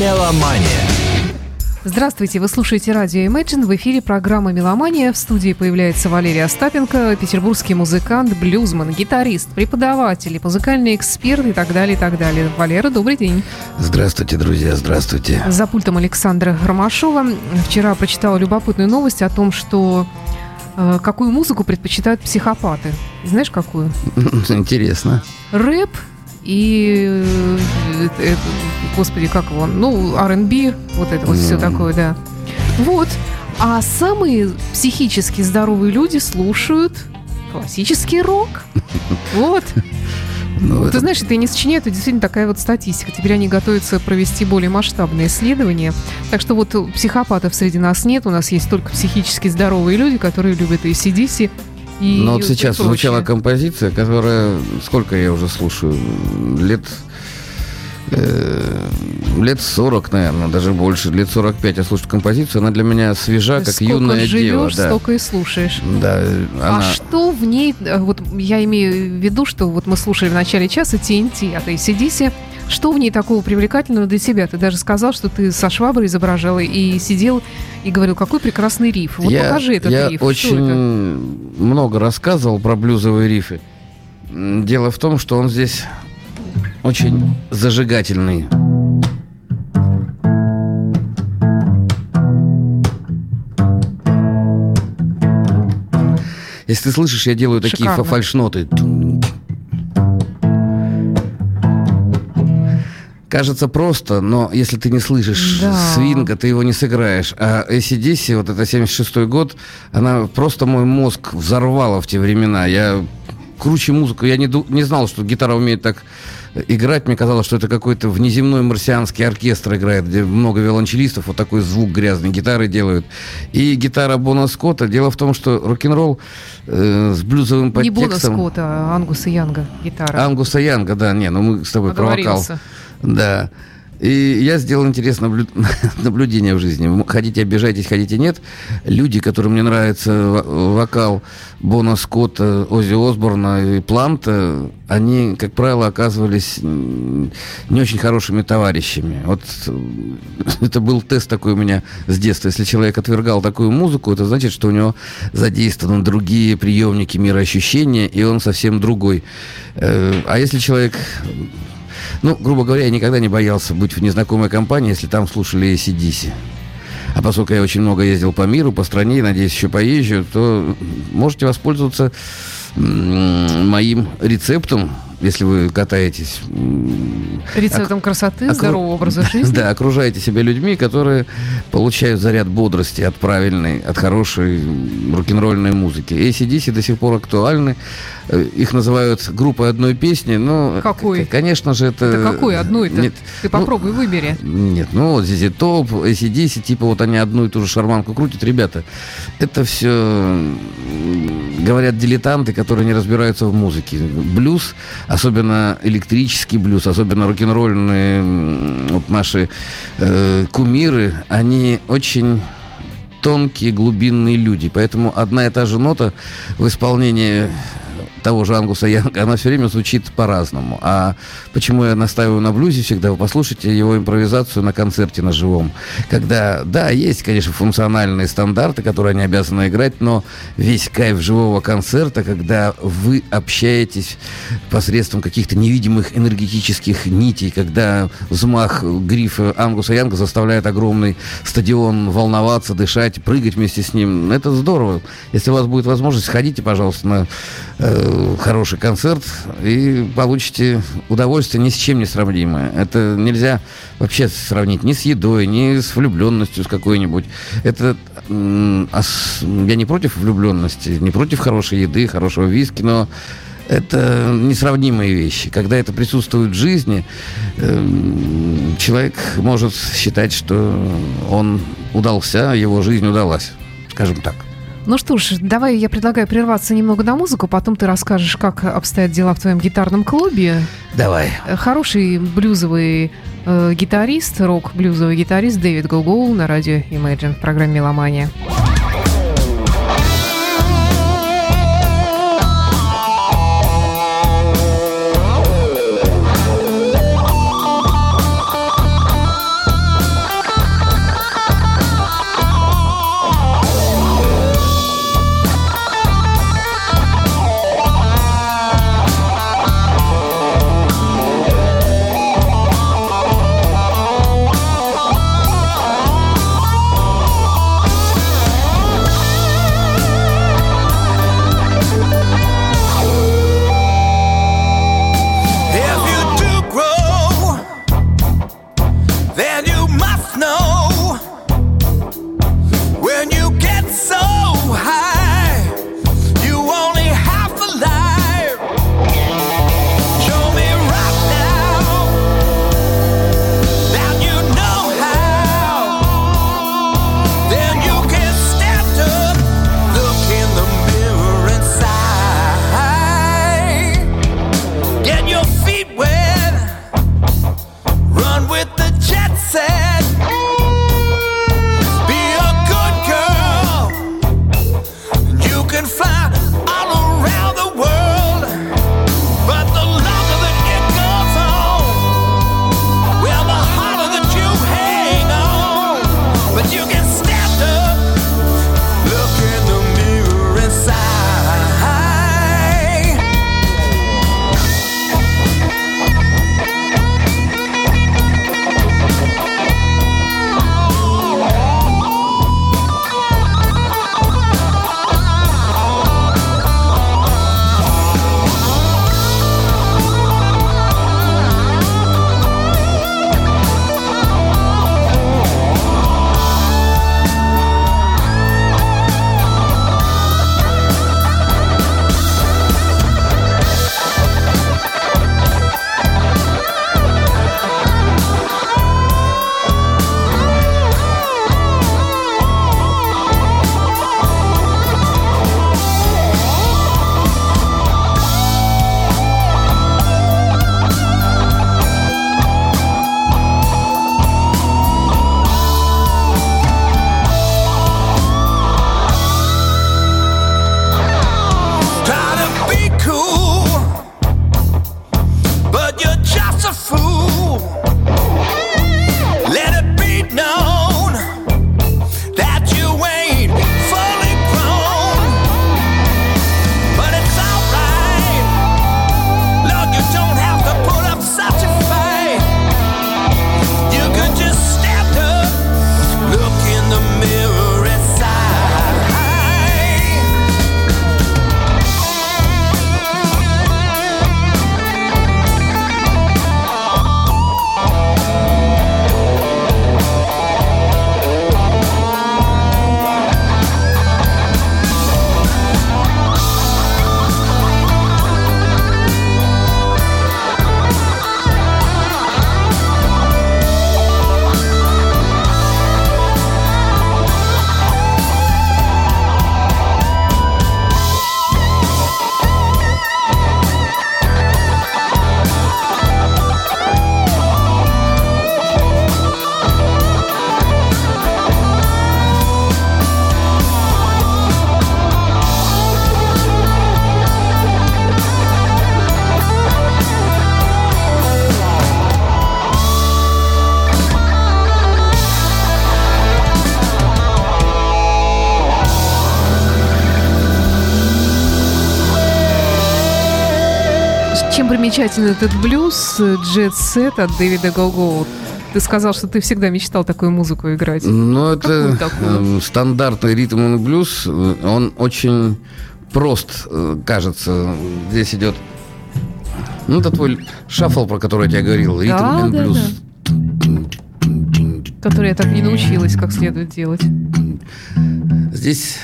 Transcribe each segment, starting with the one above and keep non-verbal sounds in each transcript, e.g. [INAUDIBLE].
Меломания. Здравствуйте, вы слушаете радио Imagine. В эфире программа «Меломания». В студии появляется Валерий Остапенко, петербургский музыкант, блюзман, гитарист, преподаватель, музыкальный эксперт и так далее, и так далее. Валера, добрый день. Здравствуйте, друзья, здравствуйте. За пультом Александра Ромашова. Вчера прочитала любопытную новость о том, что э, какую музыку предпочитают психопаты. Знаешь, какую? [LAUGHS] Интересно. Рэп и, э, э, господи, как его, ну, R&B, вот это вот все такое, да. Вот. А самые психически здоровые люди слушают классический рок. [LAUGHS] Вот. Ну, Ты это- знаешь, это не сочиняю, это действительно такая вот статистика. Теперь они готовятся провести более масштабные исследования. Так что вот психопатов среди нас нет. У нас есть только психически здоровые люди, которые любят и CDC, и Но вот и сейчас прочее. звучала композиция, которая... Сколько я уже слушаю? Лет... э, лет 40, наверное, даже больше. Лет 45 я слушаю композицию. Она для меня свежа, как Сколько юная живешь, дева. Да. столько и слушаешь. Да, А она... что в ней, э, вот я имею в виду, что вот мы слушали в начале часа TNT от ACDC, что в ней такого привлекательного для тебя? Ты даже сказал, что ты со шваброй изображал и сидел и говорил, какой прекрасный риф. Вот я, покажи этот я риф. Что очень это? много рассказывал про блюзовые рифы. Дело в том, что он здесь очень зажигательный. Если ты слышишь, я делаю такие Шикарно. фа- фальшноты. Кажется просто, но если ты не слышишь Да. свинга, ты его не сыграешь. А ACDC, вот это 76-й год, она просто мой мозг взорвала в те времена. Я круче музыку, я не, не знал, что гитара умеет так играть. Мне казалось, что это какой-то внеземной марсианский оркестр играет, где много виолончелистов, вот такой звук грязный гитары делают. И гитара Бона Скотта. Дело в том, что рок-н-ролл э, с блюзовым Не Бона подтекстом... Скотта, а Ангуса Янга гитара. Ангуса Янга, да, не, ну мы с тобой про вокал. Оговорился. Да. И я сделал интересное наблю- [LAUGHS] наблюдение в жизни. Хотите, обижайтесь, хотите, нет. Люди, которым мне нравится во- вокал Бона Скотта, Оззи Осборна и Планта, они, как правило, оказывались не очень хорошими товарищами. Вот э, [LAUGHS] это был тест такой у меня с детства. Если человек отвергал такую музыку, это значит, что у него задействованы другие приемники мироощущения, и он совсем другой. Э, А если человек ну, грубо говоря, я никогда не боялся быть в незнакомой компании, если там слушали ACDC. А поскольку я очень много ездил по миру, по стране, надеюсь, еще поезжу, то можете воспользоваться моим рецептом, если вы катаетесь. Рецептом красоты, окру- здорового образа [LAUGHS] жизни. Да, окружайте себя людьми, которые получают заряд бодрости от правильной, от хорошей рок-н-ролльной музыки. ACDC до сих пор актуальны. Э, Их называют группой одной песни, но... Какой? Конечно же, это... Это какой это? Нет, Ты ну, попробуй, выбери. нет, ну вот здесь топ, ACDC, типа вот они одну и ту же шарманку крутят. Ребята, это все говорят дилетанты, которые не разбираются в музыке. Блюз, особенно электрический блюз, особенно рок-н-ролльные вот наши э, кумиры, они очень тонкие, глубинные люди. Поэтому одна и та же нота в исполнении того же Ангуса Янга, [LAUGHS] она все время звучит по-разному. А почему я настаиваю на блюзе всегда? Вы послушайте его импровизацию на концерте на живом. Когда, да, есть, конечно, функциональные стандарты, которые они обязаны играть, но весь кайф живого концерта, когда вы общаетесь посредством каких-то невидимых энергетических нитей, когда взмах грифа Ангуса Янга заставляет огромный стадион волноваться, дышать, прыгать вместе с ним. Это здорово. Если у вас будет возможность, сходите, пожалуйста, на э, хороший концерт и получите удовольствие ни с чем не сравнимое. Это нельзя вообще сравнить ни с едой, ни с влюбленностью с какой-нибудь. Это я не против влюбленности, не против хорошей еды, хорошего виски, но это несравнимые вещи. Когда это присутствует в жизни, эм, человек может считать, что он удался, его жизнь удалась, скажем так. Ну что ж, давай я предлагаю прерваться немного на музыку, потом ты расскажешь, как обстоят дела в твоем гитарном клубе. Давай. Э, Хороший блюзовый э, гитарист, рок-блюзовый гитарист Дэвид Гоу на радио Imagine в программе «Меломания». Примечательный этот блюз Jet Set от Дэвида Голго? Ты сказал, что ты всегда мечтал такую музыку играть. Ну, это э, стандартный ритм и блюз. Он очень прост, э, кажется. Здесь идет... Ну, это твой шаффл, про который я тебе говорил. Ритм да, да, блюз. Да. Который я так не научилась, как следует делать. Здесь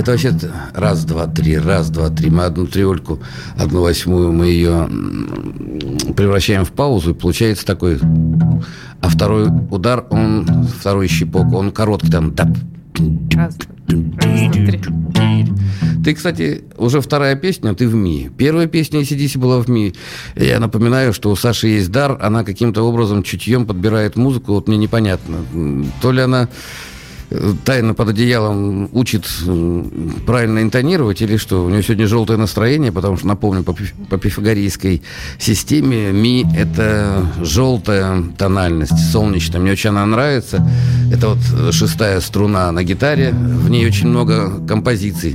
это вообще раз, два, три, раз, два, три. Мы одну триольку, одну восьмую, мы ее превращаем в паузу, и получается такой... А второй удар, он, второй щипок, он короткий, там. Раз. Ты, кстати, уже вторая песня, ты в Ми. Первая песня ACDC была в Ми. Я напоминаю, что у Саши есть дар, она каким-то образом чутьем подбирает музыку, вот мне непонятно. То ли она тайно под одеялом учит правильно интонировать или что? У него сегодня желтое настроение, потому что, напомню, по, по пифагорейской системе ми – это желтая тональность, солнечная. Мне очень она нравится. Это вот шестая струна на гитаре. В ней очень много композиций.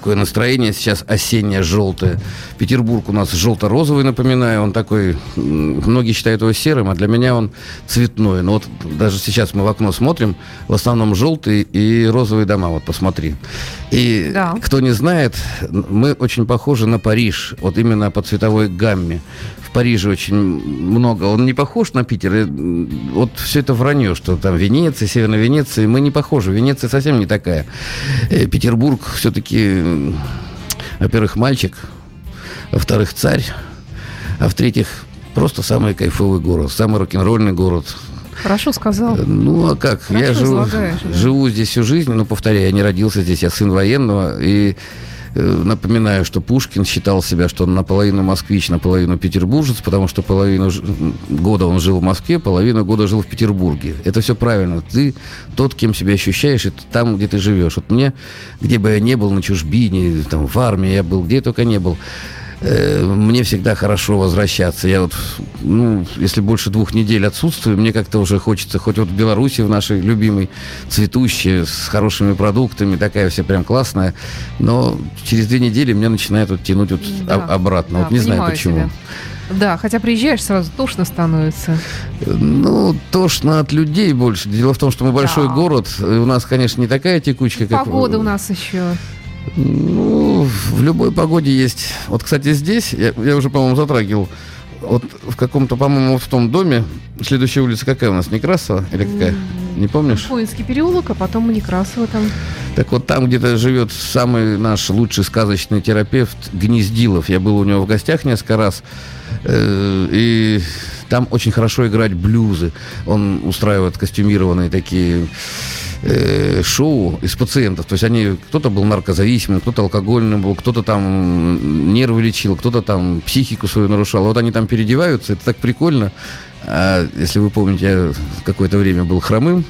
Такое настроение сейчас осеннее, желтое. Петербург у нас желто-розовый, напоминаю, он такой, многие считают его серым, а для меня он цветной. Но вот даже сейчас мы в окно смотрим, в основном желтые и розовые дома, вот посмотри. И да. кто не знает, мы очень похожи на Париж, вот именно по цветовой гамме. В Париже очень много. Он не похож на Питер. Вот все это вранье, что там Венеция, Северная Венеция. Мы не похожи. Венеция совсем не такая. Э, Петербург все-таки, во-первых, мальчик, во-вторых, царь, а в-третьих, просто самый кайфовый город, самый рок-н-ролльный город. Хорошо сказал. Э, ну, а как? Хорошо я живу, живу здесь всю жизнь, но, повторяю, я не родился здесь, я сын военного, и напоминаю, что Пушкин считал себя, что он наполовину москвич, наполовину петербуржец, потому что половину года он жил в Москве, половину года жил в Петербурге. Это все правильно. Ты тот, кем себя ощущаешь, это там, где ты живешь. Вот мне, где бы я не был, на чужбине, там, в армии я был, где я только не был, Э, мне всегда хорошо возвращаться. Я вот, ну, если больше двух недель отсутствую, мне как-то уже хочется, хоть вот в Беларуси, в нашей любимой, цветущей, с хорошими продуктами, такая вся прям классная, но через две недели меня начинает вот тянуть вот да, обратно. Да, вот не знаю почему. Тебя. Да, хотя приезжаешь, сразу тошно становится. Ну, тошно от людей больше. Дело в том, что мы большой да. город. У нас, конечно, не такая текучка, как... Погода у нас еще. Ну, в любой погоде есть. Вот, кстати, здесь, я, я уже, по-моему, затрагивал, вот в каком-то, по-моему, в том доме, следующая улица какая у нас, Некрасова или какая? Не помнишь? Фуинский переулок, а потом Некрасова там. Так вот, там где-то живет самый наш лучший сказочный терапевт Гнездилов. Я был у него в гостях несколько раз. Э, и там очень хорошо играть блюзы. Он устраивает костюмированные такие э, шоу из пациентов. То есть они, кто-то был наркозависимым, кто-то алкогольным был, кто-то там нервы лечил, кто-то там психику свою нарушал. Вот они там переодеваются, это так прикольно. А, если вы помните, я какое-то время был хромым.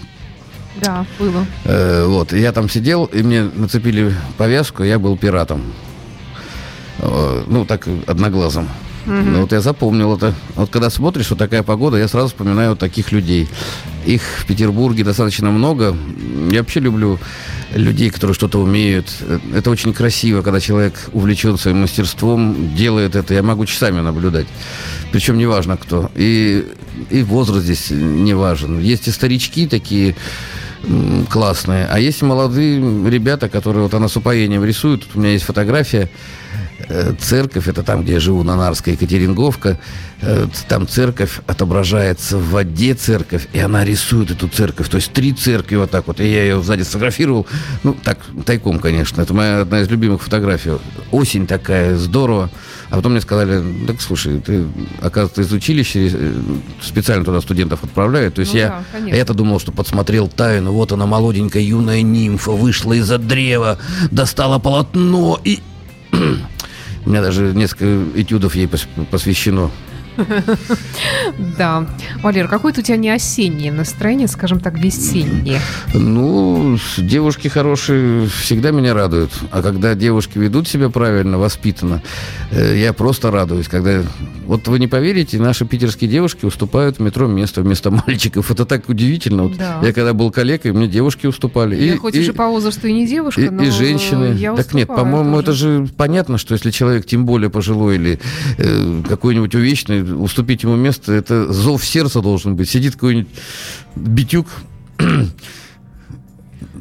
Да, было. Э, вот, я там сидел, и мне нацепили повязку, я был пиратом. Э, ну, так, одноглазым. Угу. Ну, вот я запомнил это. Вот когда смотришь, вот такая погода, я сразу вспоминаю вот таких людей. Их в Петербурге достаточно много. Я вообще люблю людей, которые что-то умеют. Это очень красиво, когда человек увлечен своим мастерством, делает это. Я могу часами наблюдать. Причем неважно кто. И, и возраст здесь не важен. Есть и старички такие классные, а есть молодые ребята, которые вот она с упоением рисуют. Тут у меня есть фотография церковь, это там, где я живу, Нанарская Екатеринговка, э, там церковь отображается в воде церковь, и она рисует эту церковь. То есть три церкви вот так вот. И я ее сзади сфотографировал. Ну, так, тайком, конечно. Это моя одна из любимых фотографий. Осень такая, здорово. А потом мне сказали, так слушай, ты, оказывается, из училища э, специально туда студентов отправляют. То есть ну, я, да, я-то думал, что подсмотрел тайну. Вот она, молоденькая юная нимфа, вышла из-за древа, достала полотно и у меня даже несколько этюдов ей посвящено. [LAUGHS] Да. Валер, какое-то у тебя не осеннее настроение, скажем так, весеннее. Ну, девушки хорошие всегда меня радуют. А когда девушки ведут себя правильно, воспитанно, э, я просто радуюсь. Когда... Вот вы не поверите, наши питерские девушки уступают в метро место вместо [LAUGHS] мальчиков. Это так удивительно. Вот Да. Я когда был коллегой, мне девушки уступали. Я И- хоть и- уже по возрасту и не девушка, и, но и женщины. я так нет, по-моему, это же понятно, что если человек, тем более пожилой или э, какой-нибудь увечный, уступить ему место, это зов сердца должен быть. Сидит какой-нибудь битюк,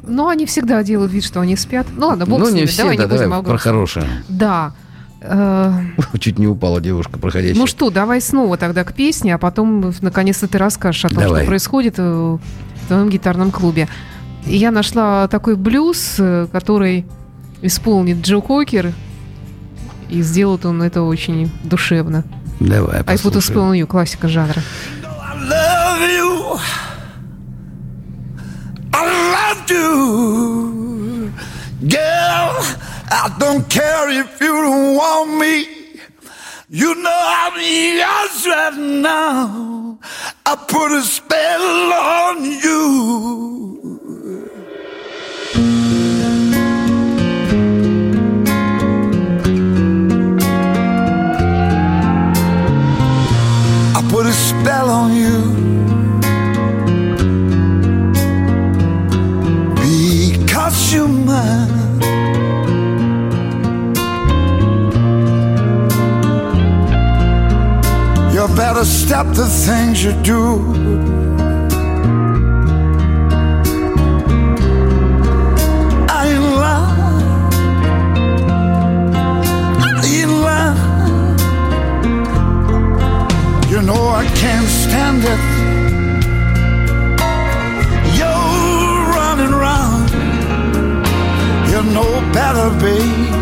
Но они всегда делают вид, что они спят. Ну ладно, бог ну с не ними, все, давай да, не будем давай про хорошее. Да. [LAUGHS] Чуть не упала девушка проходящая. Ну что, давай снова тогда к песне, а потом наконец-то ты расскажешь о том, Давай. что происходит э, в твоем гитарном клубе. Я нашла такой блюз, э, который исполнит Джо Кокер, и сделает он это очень душевно. Давай, I put a послушаем. spell on you, классика жанра. I love you. I love you. Girl, I don't care if you don't want me. You know I'm yours right now. I put a spell on you. Spell on you because you're mine. You better stop the things you do. I can't stand it. You're running round. You know better, babe.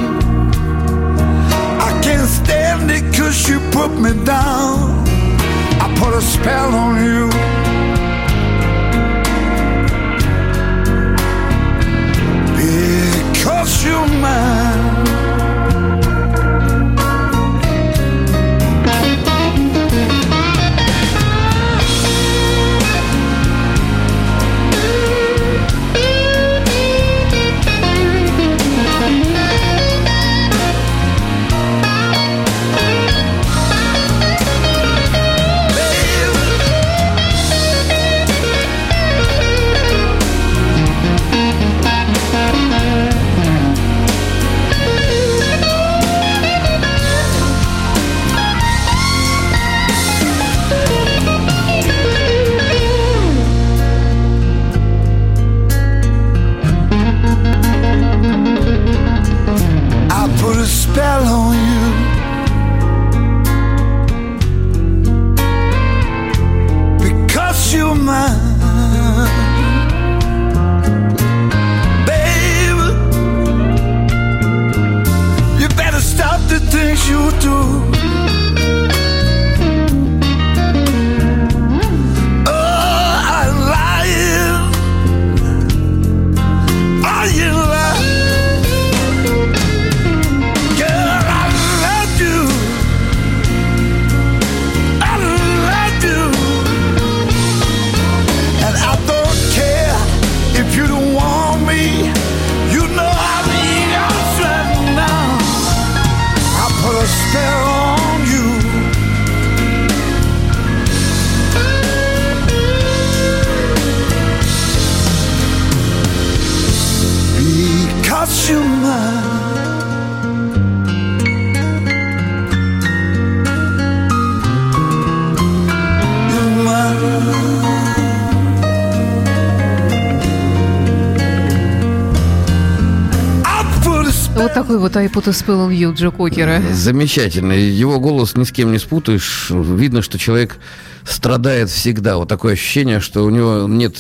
Spell Вот такой вот I put a spell on you Джо Кокера. Замечательно. Его голос ни с кем не спутаешь. Видно, что человек страдает всегда. Вот такое ощущение, что у него нет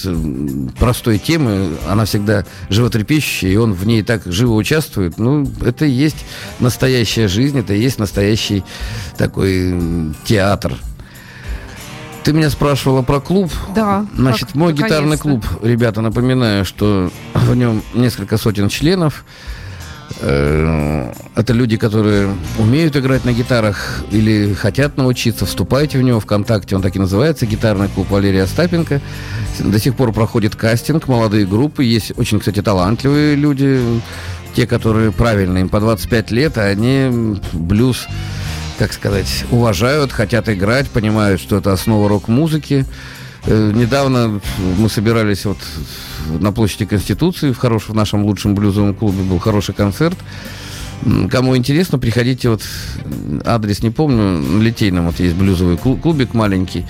простой темы, она всегда животрепещущая, и он в ней так живо участвует. Ну, это и есть настоящая жизнь, это и есть настоящий такой театр. Ты меня спрашивала про клуб. Да, Значит, как- мой гитарный клуб, ребята, напоминаю, что в нем несколько сотен членов. Э, это люди, которые умеют играть на гитарах или хотят научиться. Вступайте в него ВКонтакте. Он так и называется. Гитарный клуб Валерия Остапенко. До сих пор проходит кастинг. Молодые группы. Есть очень, кстати, талантливые люди. Те, которые правильные. Им по 25 лет, а они блюз как сказать, уважают, хотят играть, понимают, что это основа рок-музыки. Э, недавно мы собирались вот на площади Конституции в, хорошем, в нашем лучшем блюзовом клубе был хороший концерт. Кому интересно, приходите, вот адрес не помню, на Литейном вот есть блюзовый клубик маленький.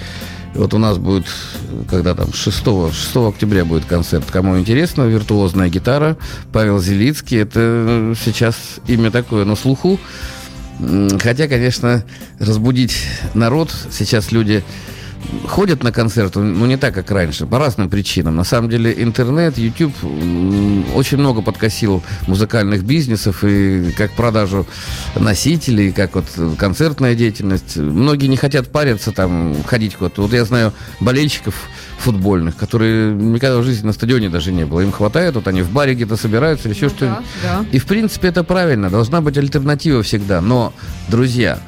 Вот у нас будет, когда там, 6, 6 октября будет концерт. Кому интересно, виртуозная гитара, Павел Зелицкий. Это сейчас имя такое на слуху. Хотя, конечно, разбудить народ сейчас люди ходят на концерты, ну, не так, как раньше, по разным причинам. На самом деле, интернет, YouTube очень много подкосил музыкальных бизнесов и как продажу носителей, как вот концертная деятельность. Многие не хотят париться, там, ходить куда-то. Вот я знаю болельщиков футбольных, которые никогда в жизни на стадионе даже не было. Им хватает, вот они в баре где-то собираются или еще ну, что-нибудь. Да, да. И, в принципе, это правильно. Должна быть альтернатива всегда. Но, друзья,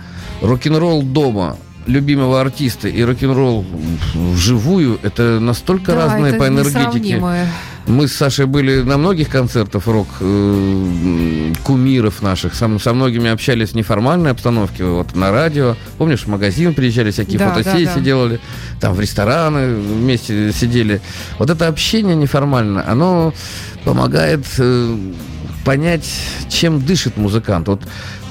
рок-н-ролл дома – любимого артиста и рок-н-ролл вживую, это настолько да, разные это по энергетике. Мы с Сашей были на многих концертах рок э, кумиров наших. Со, со многими общались в неформальной обстановке, вот на радио. Помнишь, в магазин приезжали, всякие да, фотосессии да, да. делали, там в рестораны вместе сидели. Вот это общение неформальное, оно помогает э, понять, чем дышит музыкант. Вот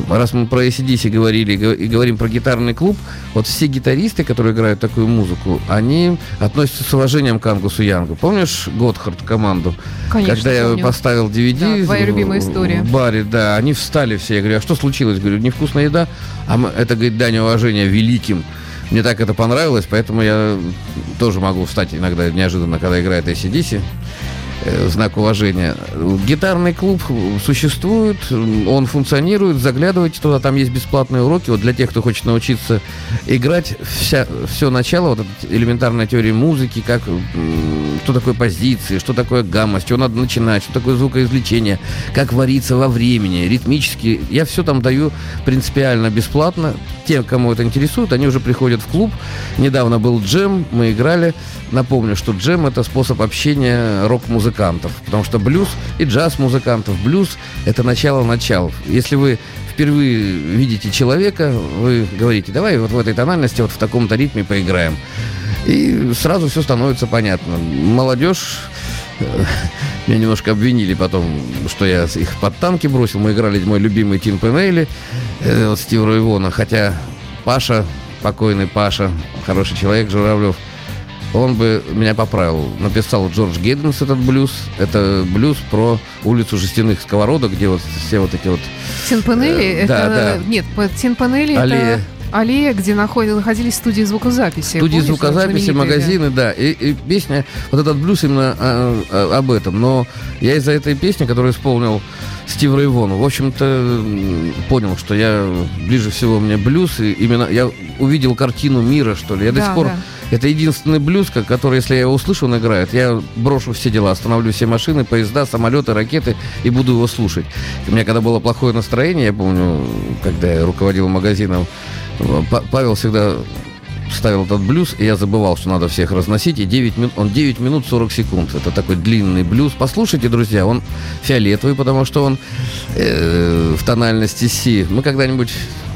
раз мы про ACDC говорили и говорим про гитарный клуб, вот все гитаристы, которые играют такую музыку, они относятся с уважением к Ангусу Янгу. Помнишь Готхард команду? Конечно, Когда я помню. поставил DVD да, твоя в, любимая история. в баре, да, они встали все. Я говорю, а что случилось? Говорю, невкусная еда. А мы, это, говорит, дань уважения великим мне так это понравилось, поэтому я тоже могу встать иногда неожиданно, когда играет ACDC. Э, знак уважения. Гитарный клуб существует, он функционирует, заглядывайте туда, там есть бесплатные уроки. Вот для тех, кто хочет научиться играть, вся, все начало, вот элементарная теория музыки, как, что такое позиции, что такое гамма, с чего надо начинать, что такое звукоизвлечение, как вариться во времени, ритмически. Я все там даю принципиально бесплатно. Те, кому это интересует, они уже приходят в клуб. Недавно был джем, мы играли. Напомню, что джем это способ общения рок-музыкантов, потому что блюз и джаз-музыкантов. Блюз это начало начал. Если вы впервые видите человека, вы говорите, давай вот в этой тональности, вот в таком-то ритме поиграем. И сразу все становится понятно. Молодежь э, меня немножко обвинили потом, что я их под танки бросил. Мы играли мой любимый Тим Пенейли, э, вот Стив Ройвона. Хотя Паша, покойный Паша, хороший человек, Журавлев – он бы меня поправил. Написал Джордж Гейденс этот блюз. Это блюз про улицу жестяных сковородок, где вот все вот эти вот... Тинпанели? Э, это... Да, да. Нет, Тинпанели это... Аллея, где находили, находились студии звукозаписи. Студии Помнишь, звукозаписи, магазины, да. И, и песня, вот этот блюз именно а, а, об этом. Но я из-за этой песни, которую исполнил Стив Рейвон, в общем-то, понял, что я ближе всего мне блюз. И именно я увидел картину мира, что ли. Я да, до сих пор... Да это единственный блюз, который, если я его услышу, он играет, я брошу все дела, остановлю все машины, поезда, самолеты, ракеты и буду его слушать. У меня когда было плохое настроение, я помню, когда я руководил магазином, Павел всегда ставил этот блюз, и я забывал, что надо всех разносить, и 9 минут, он 9 минут 40 секунд. Это такой длинный блюз. Послушайте, друзья, он фиолетовый, потому что он э, в тональности си. Мы когда-нибудь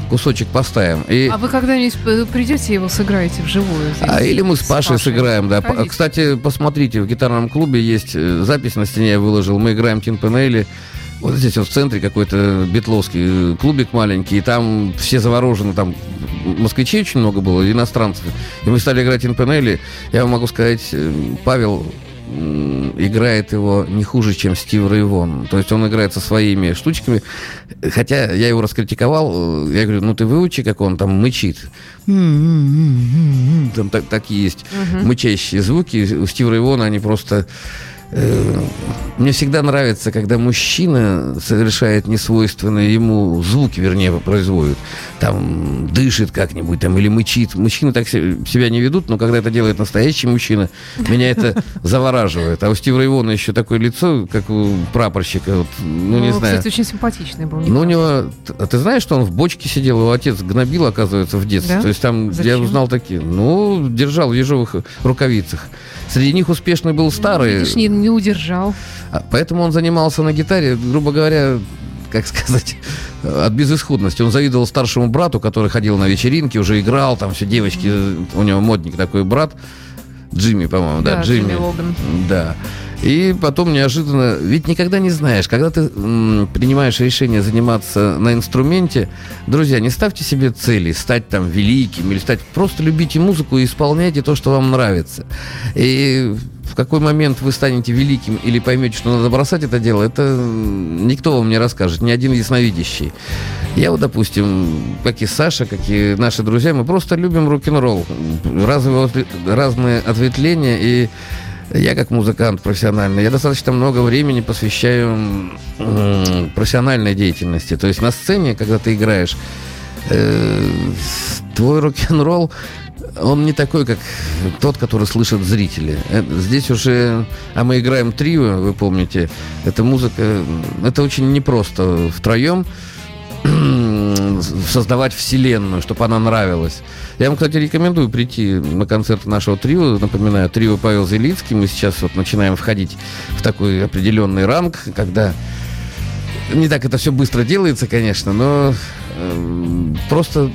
кусочек поставим. И... А вы когда-нибудь придете его сыграете вживую? Здесь, а, или мы с Пашей, с Пашей. сыграем, да. Ходите. Кстати, посмотрите, в гитарном клубе есть э, запись на стене, я выложил. Мы играем Тин Пенелли. Вот здесь вот в центре какой-то битловский клубик маленький, и там все заворожены, там москвичей очень много было, иностранцев. И мы стали играть Инпенелли. Я вам могу сказать, э, Павел играет его не хуже, чем Стив Рейвон. То есть он играет со своими штучками. Хотя я его раскритиковал, я говорю, ну ты выучи, как он там мычит. Там так, такие есть мычащие звуки. У Стива Рейвона они просто Э, мне всегда нравится, когда мужчина совершает несвойственные ему звуки, вернее, производит. Там дышит как-нибудь, там, или мычит. Мужчины так себя не ведут, но когда это делает настоящий мужчина, меня это [LAUGHS] завораживает. А у Стива Рейвона еще такое лицо, как у прапорщика. Вот, ну, не Ну, знаю. Кстати, очень симпатичный был. Ну, у него... А ты знаешь, что он в бочке сидел? Его отец гнобил, оказывается, в детстве. Да? То есть там я Зачем? узнал такие. Ну, держал в ежовых рукавицах. Среди них успешный был старый. Видишь, не, не удержал. А Поэтому он занимался на гитаре, грубо говоря, как сказать, от безысходности. Он завидовал старшему брату, который ходил на вечеринки, уже играл, там все девочки, у него модник такой брат, Джимми, по-моему, да, Да, Джимми Логан. Да. И потом неожиданно, ведь никогда не знаешь, когда ты м, принимаешь решение заниматься на инструменте, друзья, не ставьте себе цели стать там великим или стать, просто любите музыку и исполняйте то, что вам нравится. И в какой момент вы станете великим или поймете, что надо бросать это дело, это никто вам не расскажет, ни один ясновидящий. Я вот, допустим, как и Саша, как и наши друзья, мы просто любим рок-н-ролл. Разные, разные ответвления и я как музыкант профессиональный, я достаточно много времени посвящаю профессиональной деятельности. То есть на сцене, когда ты играешь, э, твой рок-н-ролл, он не такой, как тот, который слышат зрители. Э, Здесь уже... А мы играем трио, вы помните. Это музыка... Это очень непросто втроем [CLEARS THROAT] создавать вселенную, чтобы она нравилась. Я вам, кстати, рекомендую прийти на концерт нашего трио. Напоминаю, трио Павел Зелицкий. Мы сейчас вот начинаем входить в такой определенный ранг, когда не так это все быстро делается, конечно, но э, просто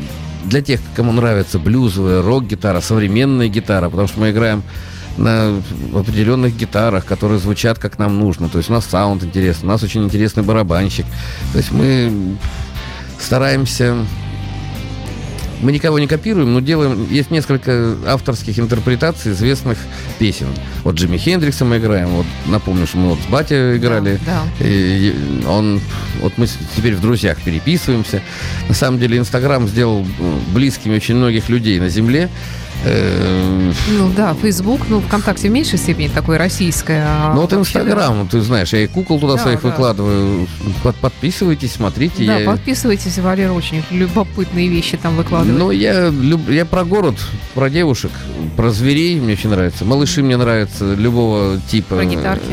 для тех, кому нравится блюзовая, рок-гитара, современная гитара, потому что мы играем на определенных гитарах, которые звучат как нам нужно. То есть у нас саунд интересный, у нас очень интересный барабанщик. То есть мы стараемся... Мы никого не копируем, но делаем... Есть несколько авторских интерпретаций известных песен. Вот Джимми Хендрикса мы играем. Вот напомню, что мы вот с Батя играли. Да, И он, вот мы теперь в друзьях переписываемся. На самом деле Инстаграм сделал ну, близкими очень многих людей на Земле. Э, Ну да, Facebook, ну ВКонтакте в меньшей степени такое российское. а Ну вот да. Инстаграм, ты знаешь, я и кукол туда Да, своих да. выкладываю. Под- подписывайтесь, смотрите. Да, я... подписывайтесь, Валера очень любопытные вещи там выкладывает. Ну, я, люб- я про город, про девушек, про зверей мне очень нравится. Малыши мне нравятся любого типа. Про гитарки.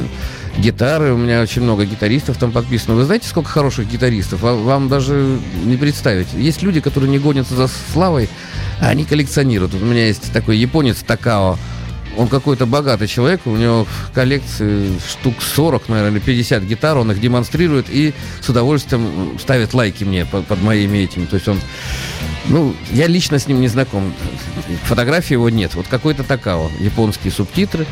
Гитары, у меня очень много гитаристов там подписано. Вы знаете, сколько хороших гитаристов? Ва- Вам даже не представить. Есть люди, которые не гонятся за славой, а они коллекционируют. Вот у меня есть такой японец Такао. Он какой-то богатый человек, у него в коллекции штук 40, наверное, или 50 гитар, он их демонстрирует и с удовольствием ставит лайки мне под моими этими. То есть он, ну, я лично с ним не знаком. Фотографии его нет. Вот какой-то Такао, японские субтитры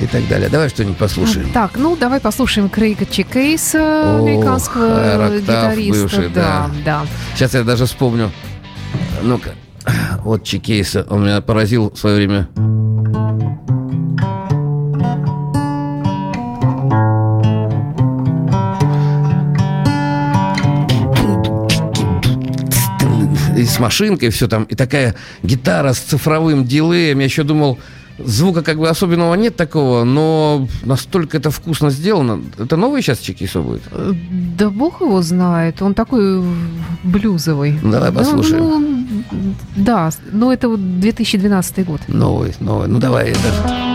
и так далее. Давай что-нибудь послушаем. Так, ну давай послушаем Крейга Чекейса, Ох, американского Аэроктав гитариста. бывший, да, да. Сейчас я даже вспомню. Ну-ка. Вот Чикейса. Он меня поразил в свое время. И с машинкой все там. И такая гитара с цифровым дилеем. Я еще думал, звука как бы особенного нет такого, но настолько это вкусно сделано. Это новый сейчас Чикейсо будет? Э, Да бог его знает, он такой блюзовый. Ну, давай Да, послушаем. ну, да, но это вот 2012 год. Новый, новый. Ну давай. это-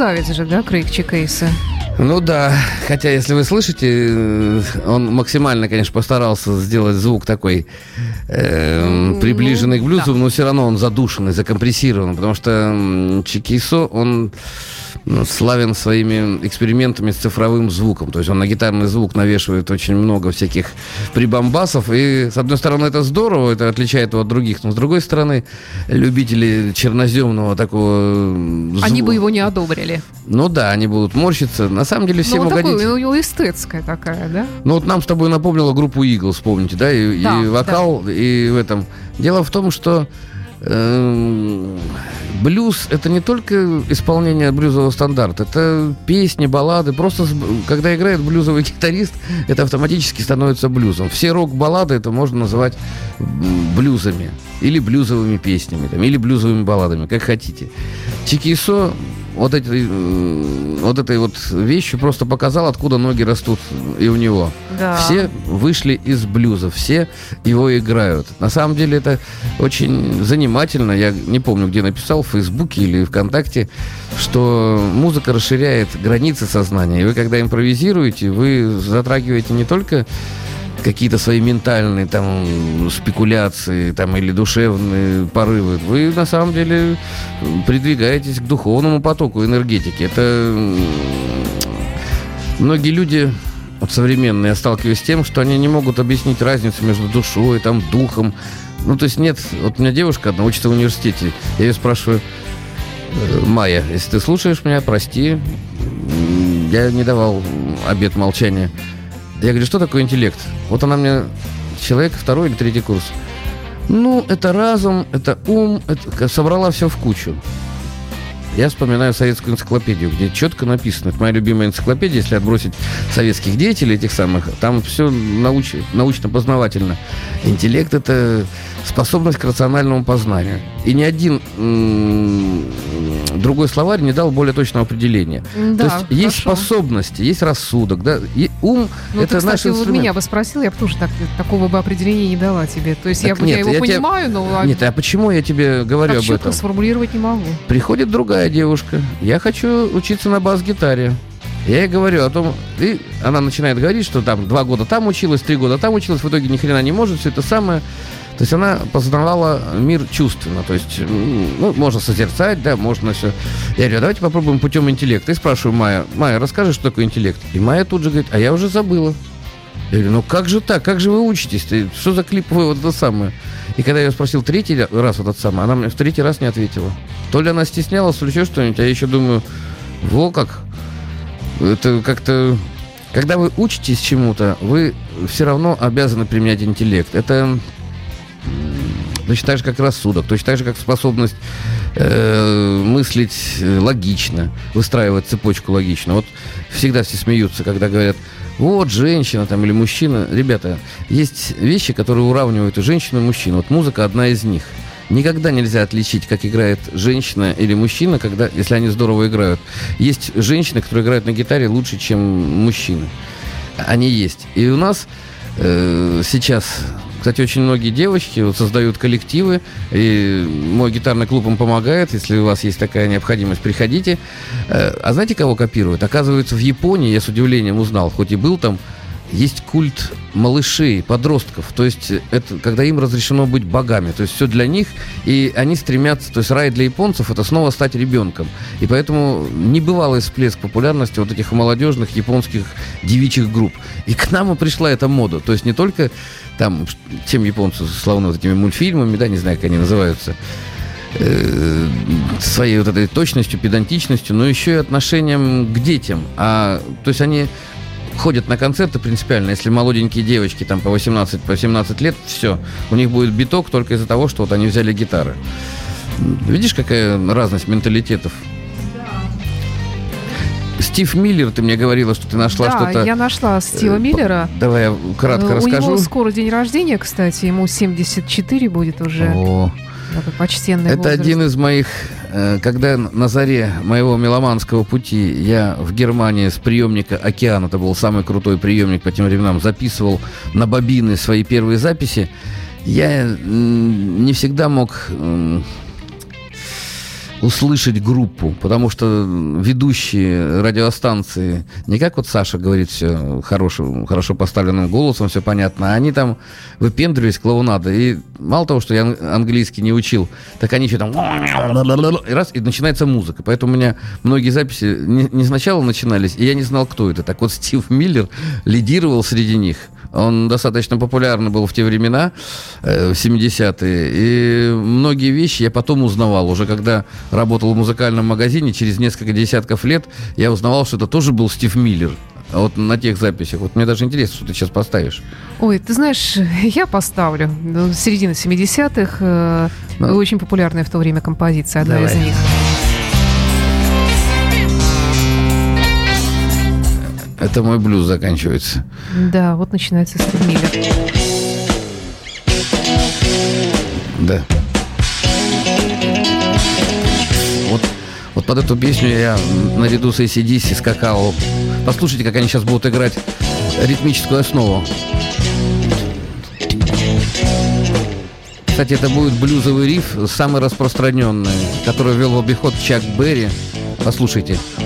красавец же, да, Крейг Чикейса? Ну да, хотя если вы слышите, э, он максимально, конечно, постарался сделать звук такой э, приближенный к блюзу, да. но все равно он задушенный, закомпрессирован, потому что Чикисо, он славен своими экспериментами с цифровым звуком. То есть он на гитарный звук навешивает очень много всяких прибамбасов. И, с одной стороны, это здорово, это отличает его от других. Но, с другой стороны, любители черноземного такого м, Они зву- бы его не одобрили. Ну да, они будут морщиться. На самом деле всем ну, вот угодить... такой, у него эстетская такая, да? Ну вот нам с тобой напомнила группу Eagles, помните, да? И, Да, и вокал, и в этом. Дело в том, что блюз это не только исполнение блюзового стандарта, это песни, баллады. Просто когда играет блюзовый [LAUGHS] гитарист, это автоматически становится блюзом. Все рок-баллады это можно называть блюзами или блюзовыми песнями, там, или блюзовыми балладами, как хотите. Чикисо вот, этой, э, вот этой вот вещью просто показал, откуда ноги растут и у него. Да. Все вышли из блюза, все его играют. На самом деле это очень занимательно. Я не помню, где написал, в Фейсбуке или ВКонтакте, что музыка расширяет границы сознания. И вы, когда импровизируете, вы затрагиваете не только какие-то свои ментальные там спекуляции там или душевные порывы. Вы на самом деле придвигаетесь к духовному потоку энергетики. Это многие люди вот современные, я сталкиваюсь с тем, что они не могут объяснить разницу между душой, там, духом. Ну, то есть нет, вот у меня девушка одна учится в университете, я ее спрашиваю, «Э, Майя, если ты слушаешь меня, прости, я не давал обед молчания. Я говорю, что такое интеллект? Вот она мне, человек второй или третий курс. Ну, это разум, это ум, это собрала все в кучу. Я вспоминаю советскую энциклопедию, где четко написано, это моя любимая энциклопедия, если отбросить советских деятелей этих самых, там все науч- научно-познавательно. Интеллект – это способность к рациональному познанию. И ни один другой словарь не дал более точного определения. Да, То есть есть хорошо. способности, есть рассудок, да, и ум Ну, это ты, наш кстати, вот инструмент. меня бы спросил, я бы тоже так, такого бы определения не дала тебе. То есть я, Так я нет, его я понимаю, но а Нет, а почему я тебе говорю так об этом? сформулировать не могу. Приходит другая девушка. Я хочу учиться на бас-гитаре. Я ей говорю о том, и она начинает говорить, что там два года там училась, три года там училась, в итоге ни хрена не может, все это самое. То есть она познавала мир чувственно, то есть, ну, можно созерцать, да, можно все. Я говорю, «А давайте попробуем путем интеллекта. И спрашиваю Майя, Майя, расскажи, что такое интеллект? И Майя тут же говорит, а я уже забыла. Я говорю, ну как же так? Как же вы учитесь? -то? Что за клип вы вот это самое? И когда я ее спросил третий раз вот этот самый, она мне в третий раз не ответила. То ли она стеснялась, то ли еще что-нибудь, а я еще думаю, во как. Это как-то... Когда вы учитесь чему-то, вы все равно обязаны применять интеллект. Это точно так же, как рассудок, точно так же, как способность э, мыслить э, логично, выстраивать цепочку логично. Вот всегда все смеются, когда говорят, вот женщина там или мужчина. Ребята, есть вещи, которые уравнивают и женщину, и мужчину. Вот музыка одна из них. Никогда нельзя отличить, как играет женщина или мужчина, когда, если они здорово играют. Есть женщины, которые играют на гитаре лучше, чем мужчины. Они есть. И у нас э, сейчас, кстати, очень многие девочки вот создают коллективы, и мой гитарный клуб им помогает. Если у вас есть такая необходимость, приходите. Э, а знаете, кого копируют? Оказывается, в Японии, я с удивлением узнал, хоть и был там, есть культ малышей, подростков. То есть это когда им разрешено быть богами. То есть все для них, и они стремятся, то есть рай для японцев это снова стать ребенком. И поэтому небывалый всплеск популярности вот этих молодежных японских девичьих групп. И к нам и пришла эта мода. То есть не только там, чем японцы славны вот этими мультфильмами, да, не знаю, как они называются, э, своей вот этой точностью, педантичностью, но еще и отношением к детям. А, то есть они ходят на концерты принципиально, если молоденькие девочки там по 18, по 17 лет, все, у них будет биток только из-за того, что вот они взяли гитары. Видишь, какая разность менталитетов? Стив Миллер, ты мне говорила, что ты нашла да, что-то. я нашла Стива э, Миллера. Давай я кратко Э, У расскажу. него скоро день рождения, кстати, ему 74 будет уже. О, Такой почтенный Это возраст. один из моих, когда на заре моего меломанского пути я в Германии с приемника «Океан», это был самый крутой приемник по тем временам, записывал на бобины свои первые записи, я не всегда мог услышать группу, потому что ведущие радиостанции, не как вот Саша говорит все хорошо, хорошо поставленным голосом, все понятно, а они там выпендривались клоунада. И мало того, что я ан- английский не учил, так они еще там и раз, и начинается музыка. Поэтому у меня многие записи не, не сначала начинались, и я не знал, кто это. Так вот, Стив Миллер лидировал среди них. Он достаточно популярный был в те времена, э, в 70-е. И многие вещи я потом узнавал. Уже когда работал в музыкальном магазине, через несколько десятков лет, я узнавал, что это тоже был Стив Миллер. Вот на тех записях. Вот мне даже интересно, что ты сейчас поставишь. Ой, ты знаешь, [LAUGHS] я поставлю. Ну, Середина 70-х. э, Ну. Очень популярная в то время композиция, одна из Давай. них. Это мой блюз заканчивается. Да, вот начинается Стив Миллер. Да. Вот, вот под эту песню я наряду с ACDC скакал. Послушайте, как они сейчас будут играть ритмическую основу. Кстати, это будет блюзовый риф, самый распространенный, который ввел в обиход Чак Берри. Послушайте. Well,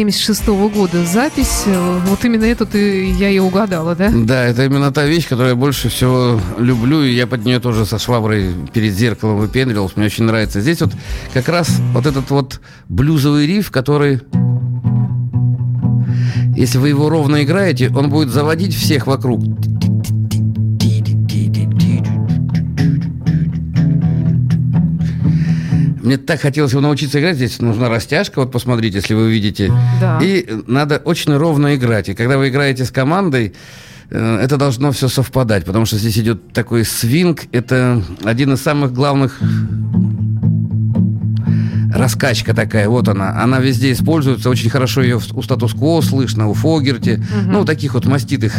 76 -го года запись. Вот именно эту ты, я и угадала, да? Да, это именно та вещь, которую я больше всего люблю, и я под нее тоже со шваброй перед зеркалом выпендривался. Мне очень нравится. Здесь вот как раз вот этот вот блюзовый риф, который... Если вы его ровно играете, он будет заводить всех вокруг. Мне так хотелось его научиться играть. Здесь нужна растяжка, вот посмотрите, если вы видите. Да. И надо очень ровно играть. И когда вы играете с командой, э, это должно все совпадать, потому что здесь идет такой свинг. Это один из самых главных раскачка такая, вот она. Она везде используется, очень хорошо ее у статус-кво слышно, у Фогерти, ну, у таких вот маститых.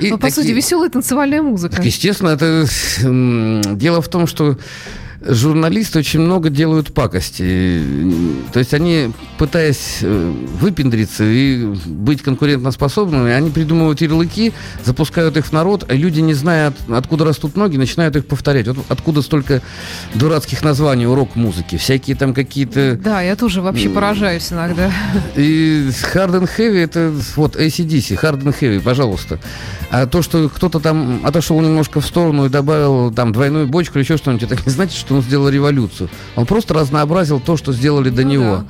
И Ну, по сути, такие- веселая танцевальная музыка. так, естественно, это дело в том, что журналисты очень много делают пакости. То есть они, пытаясь э, выпендриться и быть конкурентоспособными, они придумывают ярлыки, запускают их в народ, а люди, не зная, от- откуда растут ноги, начинают их повторять. Вот откуда столько дурацких названий урок музыки. Всякие там какие-то... Да, я тоже вообще поражаюсь иногда. И Hard and Heavy это вот ACDC, Hard and Heavy, пожалуйста. А то, что кто-то там отошел немножко в сторону и добавил там двойную бочку или еще что-нибудь, это не значит, что он сделал революцию. Он просто разнообразил то, что сделали до Ну него. да,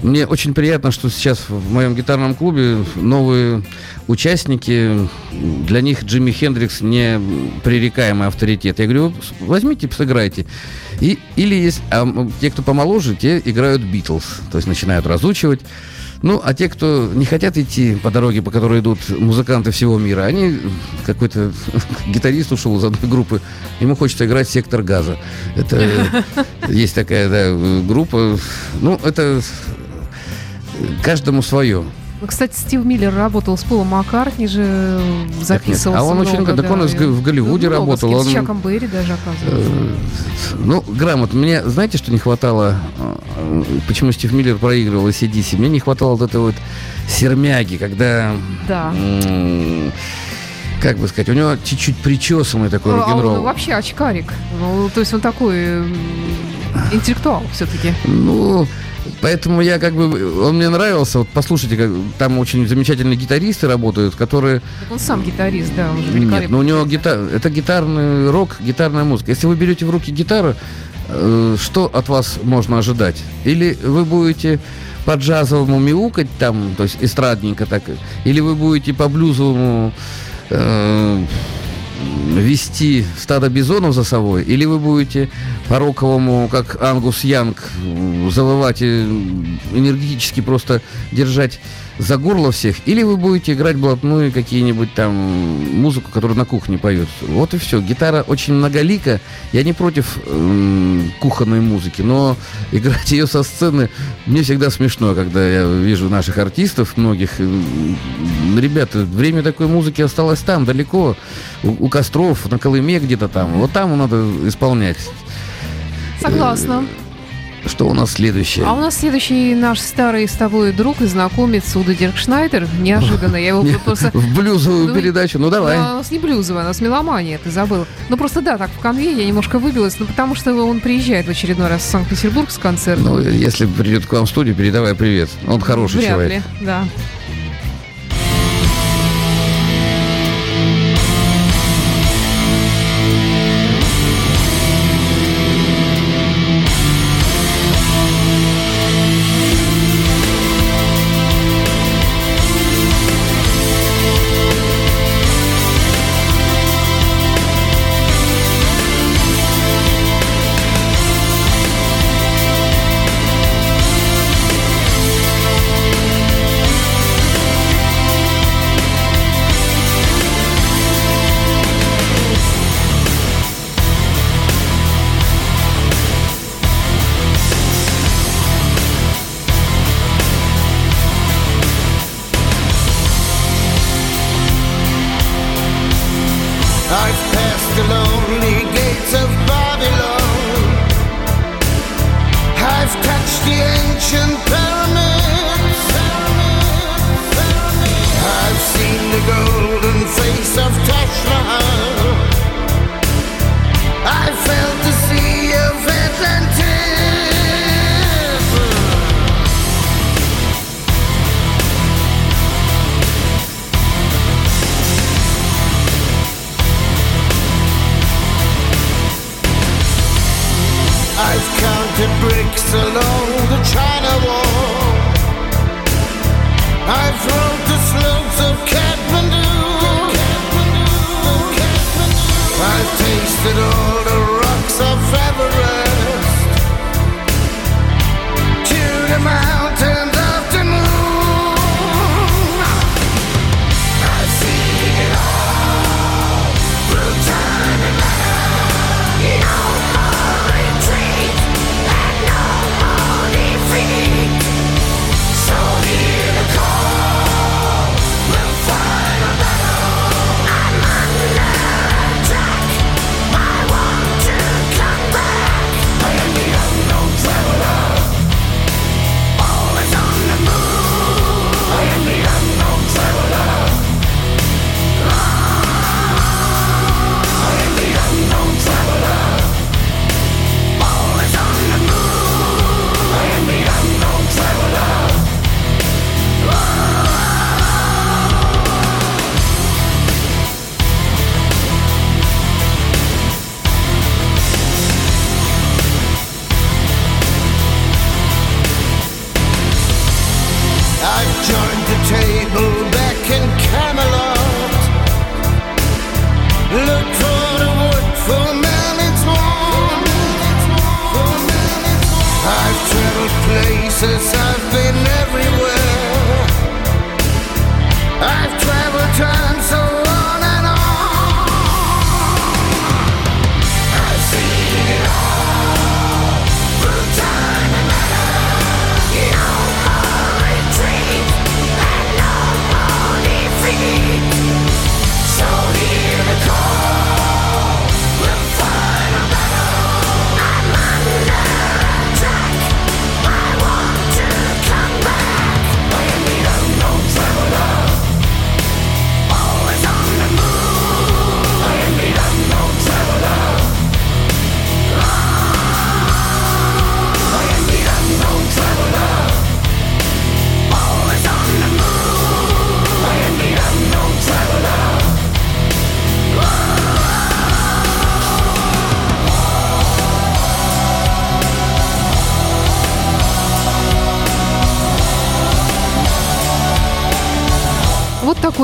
да. Мне очень приятно, что сейчас в моем гитарном клубе новые участники, для них Джимми Хендрикс не пререкаемый авторитет. Я говорю, «Вы возьмите, сыграйте. И, или есть, а те, кто помоложе, те играют Битлз, то есть начинают разучивать. Ну, а те, кто не хотят идти по дороге, по которой идут музыканты всего мира, они какой-то [LAUGHS] гитарист ушел из одной группы, ему хочется играть сектор газа. Это [LAUGHS] есть такая да, группа. Ну, это каждому свое. Ну, Кстати, Стив Миллер работал с Полом Маккартни же, записывался А он очень- много, так он да, и в Голливуде много работал, с он- С Чаком Берри даже, оказывается. Ну, грамот. Мне, знаете, что не хватало? э, Почему Стив Миллер проигрывал ACDC? Мне не хватало вот этой вот сермяги, когда... Да. Как бы сказать, у него чуть-чуть причесанный такой Ну, а рок-н-ролл. вообще очкарик. Ну, то есть он такой интеллектуал все-таки. Ну, поэтому я как бы... Он мне нравился. Вот послушайте, как, там очень замечательные гитаристы работают, которые... Он сам гитарист, да, он же Нет, но у него гитар... это гитарный рок, гитарная музыка. Если вы берете в руки гитару, э, что от вас можно ожидать? Или вы будете по джазовому мяукать там, то есть эстрадненько так, или вы будете по блюзовому э, вести стадо бизонов за собой, или вы будете по роковому, как Ангус Янг, завывать и энергетически просто держать за горло всех, или вы будете играть блатную какие-нибудь там музыку, которую на кухне поют. Вот и все. Гитара очень многолика. Я не против м, кухонной музыки, но играть ее со сцены мне всегда смешно, когда я вижу наших артистов многих. Ребята, время такой музыки осталось там, далеко, у, у костров, на Колыме где-то там. Вот там надо исполнять. Согласна. Что у нас следующее? А у нас следующий наш старый с тобой друг и знакомец Удо Диркшнайдер. Неожиданно. Я его [LAUGHS] просто... В блюзовую Ну, передачу. Ну давай. Да, у нас не блюзовая, у нас меломания, ты забыл. Ну просто да, так в канве я немножко выбилась, ну потому что он приезжает в очередной раз в Санкт-Петербург с концертом. Ну, если придет к вам в студию, передавай привет. Он хороший Вряд человек. ли, да.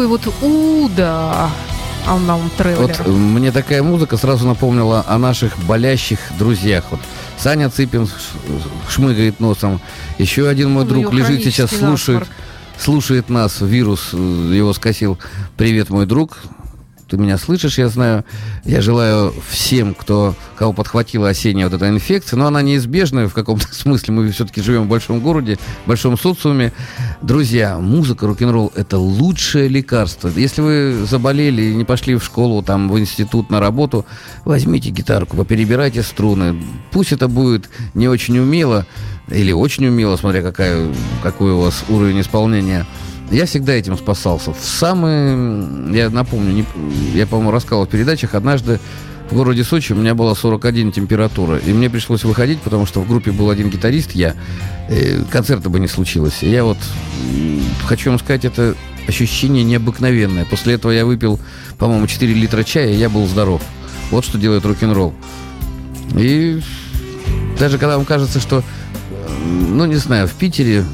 Такой вот уда Unknown Traveler. Вот э, мне такая музыка сразу напомнила о наших болящих друзьях. Вот Саня Цыпин шмыгает носом. Еще один мой Ну, друг лежит сейчас, слушает, насморк. слушает нас. Вирус э, его скосил. Привет, мой друг. Ты меня слышишь, я знаю. Я желаю всем, кто, кого подхватила осенняя вот эта инфекция, но она неизбежная в каком-то [LAUGHS] смысле. Мы все-таки живем в большом городе, в большом социуме. Друзья, музыка, рок-н-ролл – это лучшее лекарство. Если вы заболели и не пошли в школу, там, в институт, на работу, возьмите гитарку, поперебирайте струны. Пусть это будет не очень умело или очень умело, смотря какая, какой у вас уровень исполнения – я всегда этим спасался. В самые... Я напомню, не- я, по-моему, рассказывал в передачах, однажды в городе Сочи у меня была 41 температура, и мне пришлось выходить, потому что в группе был один гитарист, я. э, концерта бы не случилось. Я вот хочу вам сказать, это ощущение необыкновенное. После этого я выпил, по-моему, 4 литра чая, и я был здоров. Вот что делает рок-н-ролл. И даже когда вам кажется, что, э, ну, не знаю, в Питере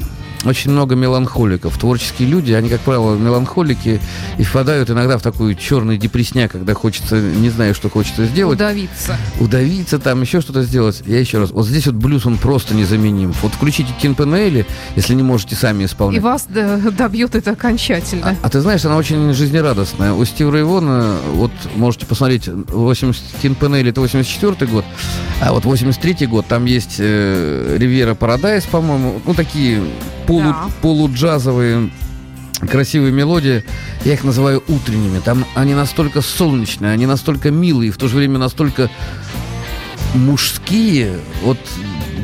очень много меланхоликов. Творческие люди, они, как правило, меланхолики и впадают иногда в такую черный депресняк, когда хочется, не знаю, что хочется сделать, Удавиться. удавиться, там еще что-то сделать. Я еще раз, вот здесь вот блюз, он просто незаменим. Вот включите Тин Пенелли, если не можете сами И исполнять. вас да, добьет это окончательно. А ты знаешь, она очень жизнерадостная. У Стива Рейвона, вот можете посмотреть, 80 Тин Пенелли это 84 год, а вот 83 год, там есть э, Ривьера Парадайз, по-моему, ну такие полу, Да. полуджазовые красивые мелодии. Я их называю утренними. Там они настолько солнечные, они настолько милые, в то же время настолько мужские. Вот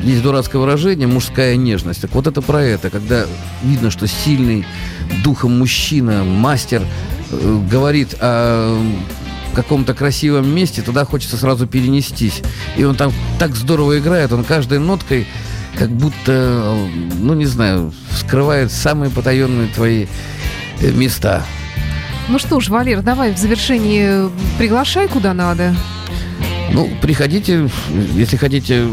есть дурацкое выражение «мужская нежность». Так вот это про это, когда видно, что сильный духом мужчина, мастер, э, говорит о каком-то красивом месте, туда хочется сразу перенестись. И он там так здорово играет, он каждой ноткой как будто, э, ну не знаю, скрывает самые потаенные твои э, места. Ну что ж, Валер, давай в завершении приглашай куда надо. Ну, приходите, если хотите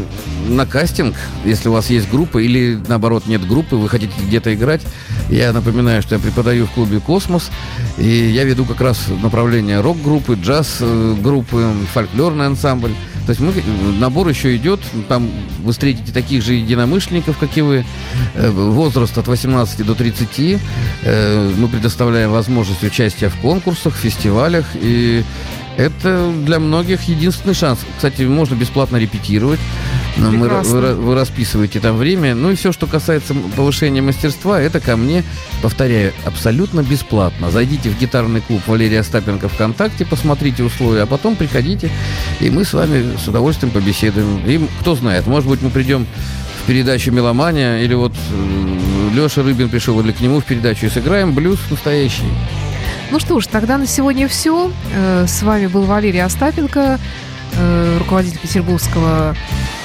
на кастинг, если у вас есть группа, или наоборот нет группы, вы хотите где-то играть. Я напоминаю, что я преподаю в клубе «Космос», и я веду как раз направление рок-группы, джаз-группы, фольклорный ансамбль. То есть мы, набор еще идет, там вы встретите таких же единомышленников, как и вы, Э, возраст от 18 до 30. Э, Мы предоставляем возможность участия в конкурсах, фестивалях, и это для многих единственный шанс. Кстати, можно бесплатно репетировать. Прекрасно. вы, ра- вы расписываете там время. Ну и все, что касается повышения мастерства, это ко мне, повторяю, абсолютно бесплатно. Зайдите в гитарный клуб Валерия Остапенко ВКонтакте, посмотрите условия, а потом приходите, и мы с вами с удовольствием побеседуем. И кто знает, может быть, мы придем в передачу «Меломания», или вот Леша Рыбин пришел, или к нему в передачу, и сыграем блюз настоящий. Ну что ж, тогда на сегодня все. Э, С вами был Валерий Остапенко, руководитель Петербургского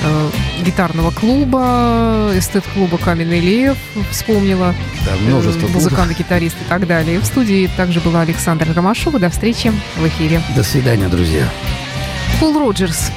э, гитарного клуба, эстет-клуба «Каменный лев», вспомнила. Да, э, множество клубов. Музыкант, гитарист и так далее. В студии также была Александра Ромашова. До встречи в эфире. До свидания, друзья. Пол Роджерс.